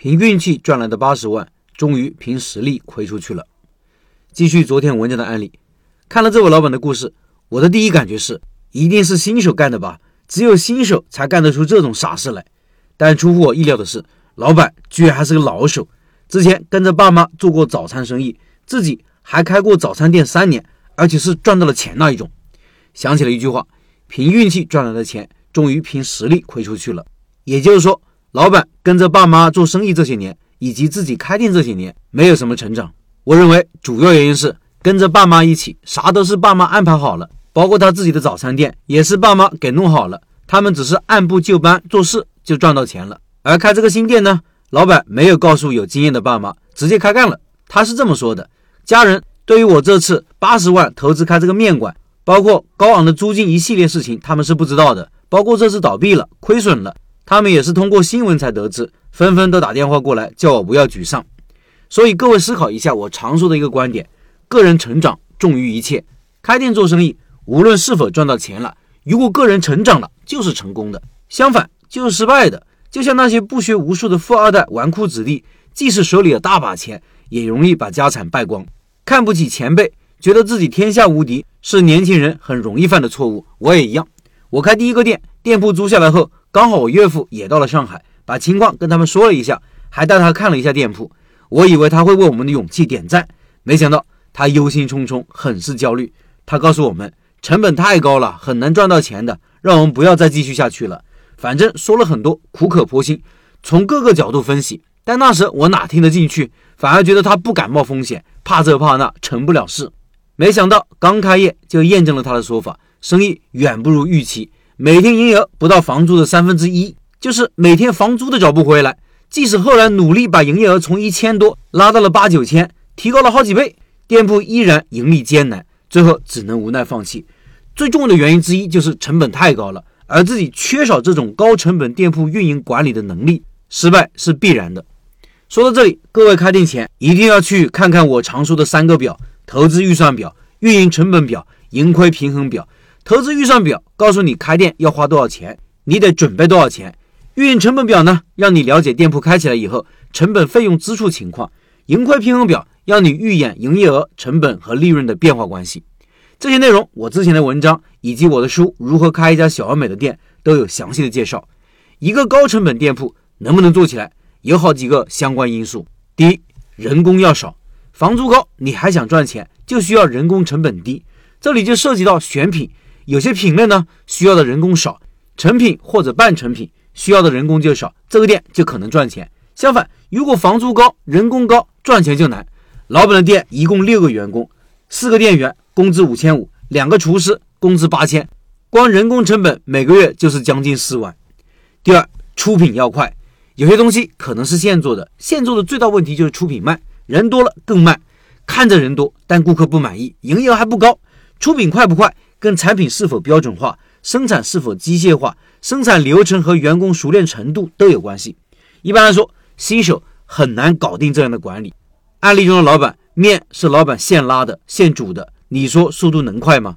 凭运气赚来的八十万，终于凭实力亏出去了。继续昨天文章的案例，看了这位老板的故事，我的第一感觉是，一定是新手干的吧？只有新手才干得出这种傻事来。但出乎我意料的是，老板居然还是个老手，之前跟着爸妈做过早餐生意，自己还开过早餐店三年，而且是赚到了钱那一种。想起了一句话：凭运气赚来的钱。终于凭实力亏出去了，也就是说，老板跟着爸妈做生意这些年，以及自己开店这些年，没有什么成长。我认为主要原因是跟着爸妈一起，啥都是爸妈安排好了，包括他自己的早餐店也是爸妈给弄好了，他们只是按部就班做事就赚到钱了。而开这个新店呢，老板没有告诉有经验的爸妈，直接开干了。他是这么说的：家人对于我这次八十万投资开这个面馆，包括高昂的租金一系列事情，他们是不知道的。包括这次倒闭了、亏损了，他们也是通过新闻才得知，纷纷都打电话过来叫我不要沮丧。所以各位思考一下，我常说的一个观点：个人成长重于一切。开店做生意，无论是否赚到钱了，如果个人成长了，就是成功的；相反，就是失败的。就像那些不学无术的富二代、纨绔子弟，即使手里有大把钱，也容易把家产败光。看不起前辈，觉得自己天下无敌，是年轻人很容易犯的错误。我也一样。我开第一个店，店铺租下来后，刚好我岳父也到了上海，把情况跟他们说了一下，还带他看了一下店铺。我以为他会为我们的勇气点赞，没想到他忧心忡忡，很是焦虑。他告诉我们，成本太高了，很难赚到钱的，让我们不要再继续下去了。反正说了很多，苦口婆心，从各个角度分析。但那时我哪听得进去，反而觉得他不敢冒风险，怕这怕那，成不了事。没想到刚开业就验证了他的说法。生意远不如预期，每天营业额不到房租的三分之一，就是每天房租都找不回来。即使后来努力把营业额从一千多拉到了八九千，提高了好几倍，店铺依然盈利艰难，最后只能无奈放弃。最重要的原因之一就是成本太高了，而自己缺少这种高成本店铺运营管理的能力，失败是必然的。说到这里，各位开店前一定要去看看我常说的三个表：投资预算表、运营成本表、盈亏平衡表。投资预算表告诉你开店要花多少钱，你得准备多少钱。运营成本表呢，让你了解店铺开起来以后成本费用支出情况。盈亏平衡表让你预演营业额、成本和利润的变化关系。这些内容我之前的文章以及我的书《如何开一家小而美的店》都有详细的介绍。一个高成本店铺能不能做起来，有好几个相关因素。第一，人工要少，房租高，你还想赚钱，就需要人工成本低。这里就涉及到选品。有些品类呢需要的人工少，成品或者半成品需要的人工就少，这个店就可能赚钱。相反，如果房租高、人工高，赚钱就难。老板的店一共六个员工，四个店员，工资五千五，两个厨师，工资八千，光人工成本每个月就是将近四万。第二，出品要快，有些东西可能是现做的，现做的最大问题就是出品慢，人多了更慢。看着人多，但顾客不满意，营业额还不高。出品快不快？跟产品是否标准化、生产是否机械化、生产流程和员工熟练程度都有关系。一般来说，新手很难搞定这样的管理。案例中的老板，面是老板现拉的、现煮的，你说速度能快吗？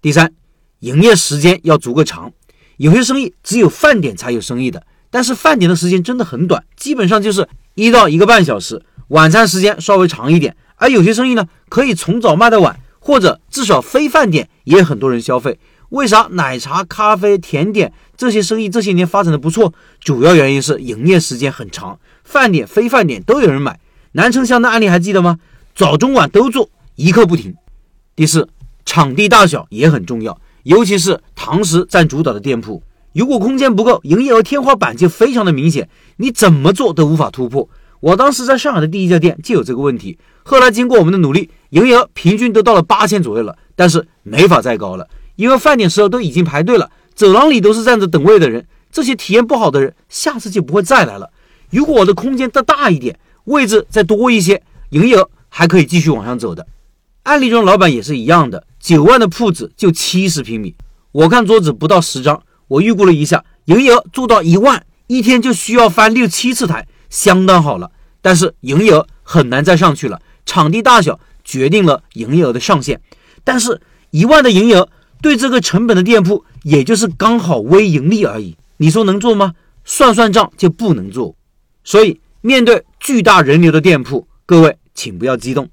第三，营业时间要足够长。有些生意只有饭点才有生意的，但是饭点的时间真的很短，基本上就是一到一个半小时，晚餐时间稍微长一点。而有些生意呢，可以从早卖到晚。或者至少非饭点也很多人消费，为啥奶茶、咖啡、甜点这些生意这些年发展的不错？主要原因是营业时间很长，饭点、非饭点都有人买。南城香的案例还记得吗？早中晚都做，一刻不停。第四，场地大小也很重要，尤其是堂食占主导的店铺，如果空间不够，营业额天花板就非常的明显，你怎么做都无法突破。我当时在上海的第一家店就有这个问题，后来经过我们的努力，营业额平均都到了八千左右了，但是没法再高了，因为饭点时候都已经排队了，走廊里都是站着等位的人，这些体验不好的人下次就不会再来了。如果我的空间再大一点，位置再多一些，营业额还可以继续往上走的。案例中老板也是一样的，九万的铺子就七十平米，我看桌子不到十张，我预估了一下，营业额做到一万，一天就需要翻六七次台。相当好了，但是营业额很难再上去了。场地大小决定了营业额的上限，但是一万的营业额对这个成本的店铺，也就是刚好微盈利而已。你说能做吗？算算账就不能做。所以面对巨大人流的店铺，各位请不要激动。